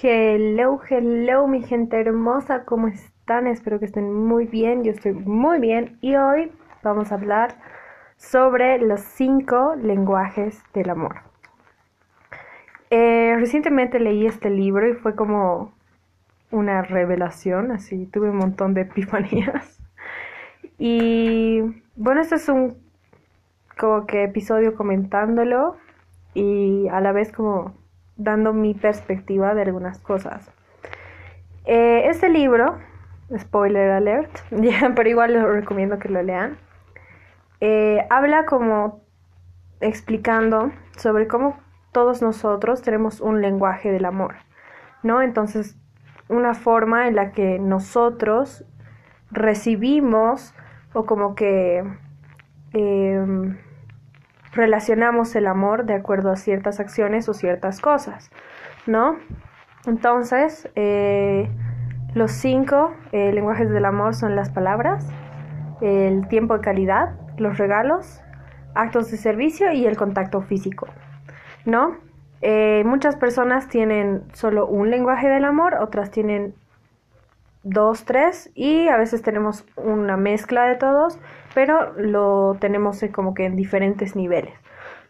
Hello, hello, mi gente hermosa, ¿cómo están? Espero que estén muy bien, yo estoy muy bien y hoy vamos a hablar sobre los cinco lenguajes del amor. Eh, recientemente leí este libro y fue como una revelación, así tuve un montón de epifanías. Y bueno, este es un como que episodio comentándolo y a la vez como dando mi perspectiva de algunas cosas. Eh, este libro, spoiler alert, pero igual les recomiendo que lo lean, eh, habla como explicando sobre cómo todos nosotros tenemos un lenguaje del amor, ¿no? Entonces, una forma en la que nosotros recibimos o como que em, relacionamos el amor de acuerdo a ciertas acciones o ciertas cosas, ¿no? Entonces, eh, los cinco eh, lenguajes del amor son las palabras, el tiempo de calidad, los regalos, actos de servicio y el contacto físico, ¿no? Eh, muchas personas tienen solo un lenguaje del amor, otras tienen dos, tres y a veces tenemos una mezcla de todos, pero lo tenemos como que en diferentes niveles,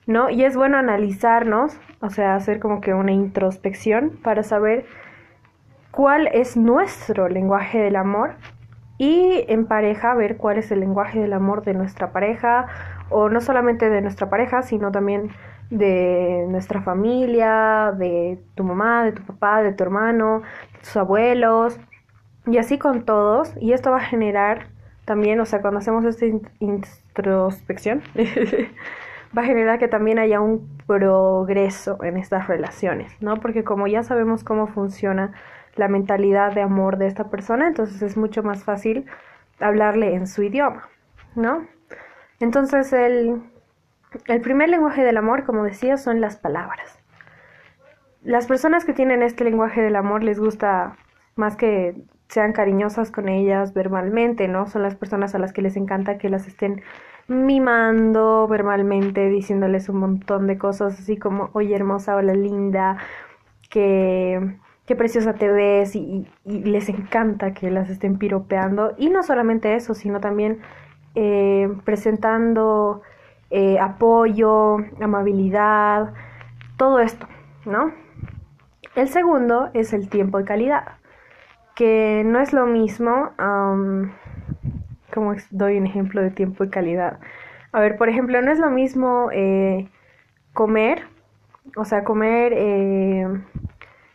¿no? Y es bueno analizarnos, o sea, hacer como que una introspección para saber cuál es nuestro lenguaje del amor y en pareja ver cuál es el lenguaje del amor de nuestra pareja o no solamente de nuestra pareja, sino también de nuestra familia, de tu mamá, de tu papá, de tu hermano, de tus abuelos, y así con todos, y esto va a generar también, o sea, cuando hacemos esta introspección, va a generar que también haya un progreso en estas relaciones, ¿no? Porque como ya sabemos cómo funciona la mentalidad de amor de esta persona, entonces es mucho más fácil hablarle en su idioma, ¿no? Entonces el, el primer lenguaje del amor, como decía, son las palabras. Las personas que tienen este lenguaje del amor les gusta más que sean cariñosas con ellas verbalmente, ¿no? Son las personas a las que les encanta que las estén mimando verbalmente, diciéndoles un montón de cosas así como, oye hermosa, hola linda, que qué preciosa te ves y, les encanta que las estén piropeando. Y no solamente eso, sino también eh, presentando eh, apoyo, amabilidad, todo esto, ¿no? El segundo es el tiempo de calidad que no es lo mismo, como doy un ejemplo de tiempo y calidad. A ver, por ejemplo, no es lo mismo eh, comer, o sea, comer eh,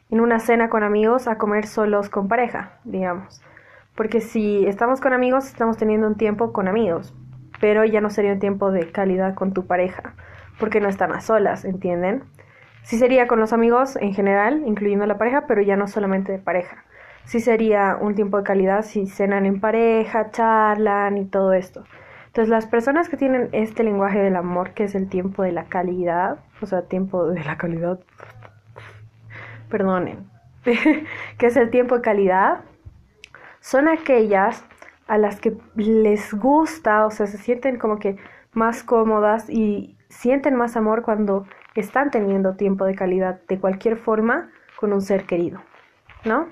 en una cena con amigos a comer solos con pareja, digamos. Porque si estamos con amigos, estamos teniendo un tiempo con amigos, pero ya no sería un tiempo de calidad con tu pareja, porque no están a solas, ¿entienden? Sí sería con los amigos en general, incluyendo la pareja, pero ya no solamente de pareja sí sería un tiempo de calidad si cenan en pareja, charlan y todo esto. Entonces las personas que tienen este lenguaje del amor, que es el tiempo de la calidad, o sea, tiempo de la calidad, perdonen, que es el tiempo de calidad, son aquellas a las que les gusta, o sea, se sienten como que más cómodas y sienten más amor cuando están teniendo tiempo de calidad de cualquier forma con un ser querido, ¿no?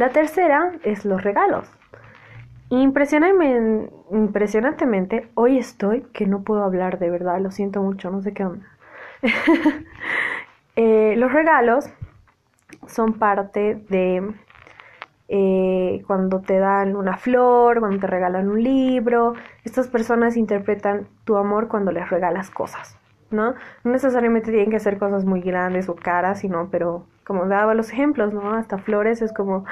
La tercera es los regalos. Impresionantemente, hoy estoy que no puedo hablar de verdad, lo siento mucho, no sé qué onda. Eh, los regalos son parte de eh, cuando te dan una flor, cuando te regalan un libro. Estas personas interpretan tu amor cuando les regalas cosas, ¿no? No necesariamente tienen que ser cosas muy grandes o caras, sino, pero como daba los ejemplos, ¿no? Hasta flores es como,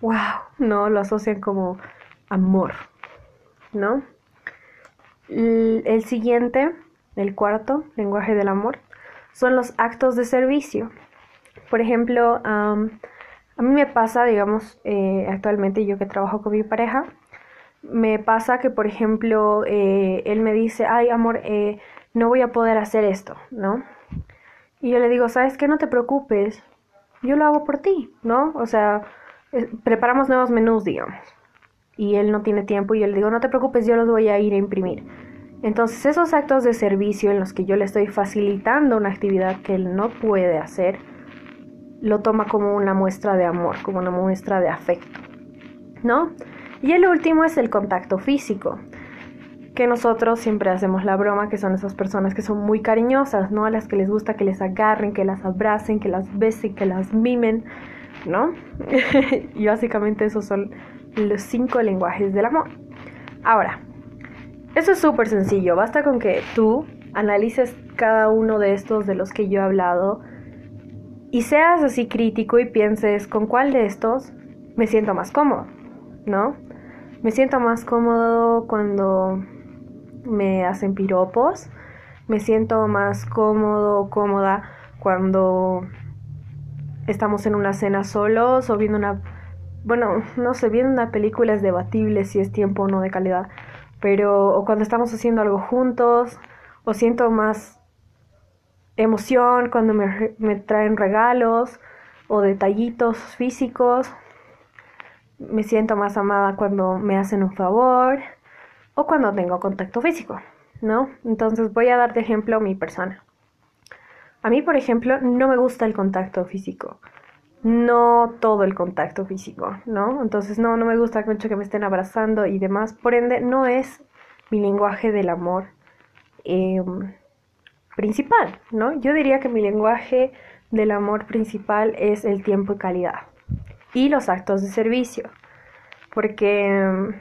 wow, ¿no? Lo asocian como amor, ¿no? El siguiente, el cuarto lenguaje del amor, son los actos de servicio. Por ejemplo, a mí me pasa, digamos, eh, actualmente yo que trabajo con mi pareja, me pasa que, por ejemplo, eh, él me dice, ay, amor, eh, no voy a poder hacer esto, ¿no? Y yo le digo, ¿sabes qué? No te preocupes, yo lo hago por ti, ¿no? O sea, preparamos nuevos menús, digamos. Y él no tiene tiempo y yo le digo, no te preocupes, yo los voy a ir a imprimir. Entonces, esos actos de servicio en los que yo le estoy facilitando una actividad que él no puede hacer, lo toma como una muestra de amor, como una muestra de afecto, ¿no? Y el último es el contacto físico, que nosotros siempre hacemos la broma, que son esas personas que son muy cariñosas, ¿no? A las que les gusta que les agarren, que las abracen, que las besen, que las mimen, ¿no? y básicamente esos son los cinco lenguajes del amor. Ahora, eso es súper sencillo, basta con que tú analices cada uno de estos de los que yo he hablado y seas así crítico y pienses con cuál de estos me siento más cómodo, ¿no? Me siento más cómodo cuando me hacen piropos, me siento más cómodo o cómoda cuando estamos en una cena solos o viendo una, bueno, no sé, viendo una película es debatible si es tiempo o no de calidad, pero o cuando estamos haciendo algo juntos, o siento más emoción cuando me, me traen regalos o detallitos físicos, me siento más amada cuando me hacen un favor o cuando tengo contacto físico, ¿no? Entonces voy a dar de ejemplo mi persona. A mí, por ejemplo, no me gusta el contacto físico. No todo el contacto físico, ¿no? Entonces, no, no me gusta mucho que me estén abrazando y demás. Por ende, no es mi lenguaje del amor em, principal, ¿no? Yo diría que mi lenguaje del amor principal es el tiempo y calidad y los actos de servicio. Porque, em,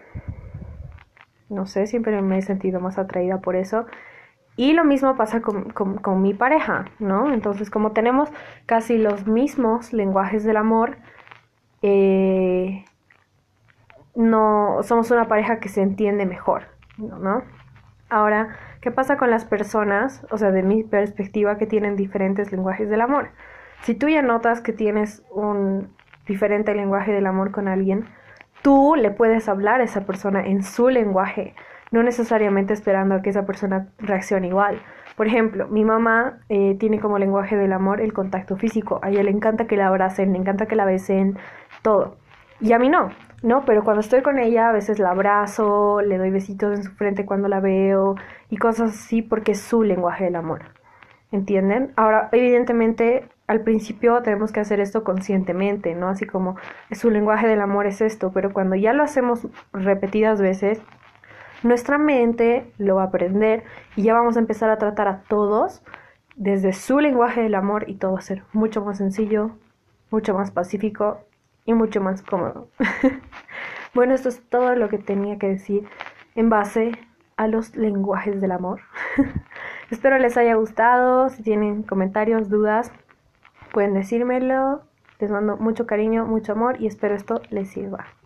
no sé, siempre me he sentido más atraída por eso. Y lo mismo pasa con, mi pareja, ¿no? Entonces, como tenemos casi los mismos lenguajes del amor, eh, no somos una pareja que se entiende mejor, ¿no? Ahora, ¿qué pasa con las personas, o sea, de mi perspectiva, que tienen diferentes lenguajes del amor? Si tú ya notas que tienes un diferente lenguaje del amor con alguien, tú le puedes hablar a esa persona en su lenguaje no necesariamente esperando a que esa persona reaccione igual. Por ejemplo, mi mamá eh, tiene como lenguaje del amor el contacto físico. A ella le encanta que la abracen, le encanta que la besen, todo. Y a mí no, ¿no? Pero cuando estoy con ella a veces la abrazo, le doy besitos en su frente cuando la veo y cosas así porque es su lenguaje del amor. ¿Entienden? Ahora, evidentemente, al principio tenemos que hacer esto conscientemente, ¿no? Así como su lenguaje del amor es esto, pero cuando ya lo hacemos repetidas veces, nuestra mente lo va a aprender y ya vamos a empezar a tratar a todos desde su lenguaje del amor y todo va a ser mucho más sencillo, mucho más pacífico y mucho más cómodo. bueno, esto es todo lo que tenía que decir en base a los lenguajes del amor. Espero les haya gustado. Si tienen comentarios, dudas, pueden decírmelo. Les mando mucho cariño, mucho amor y espero esto les sirva.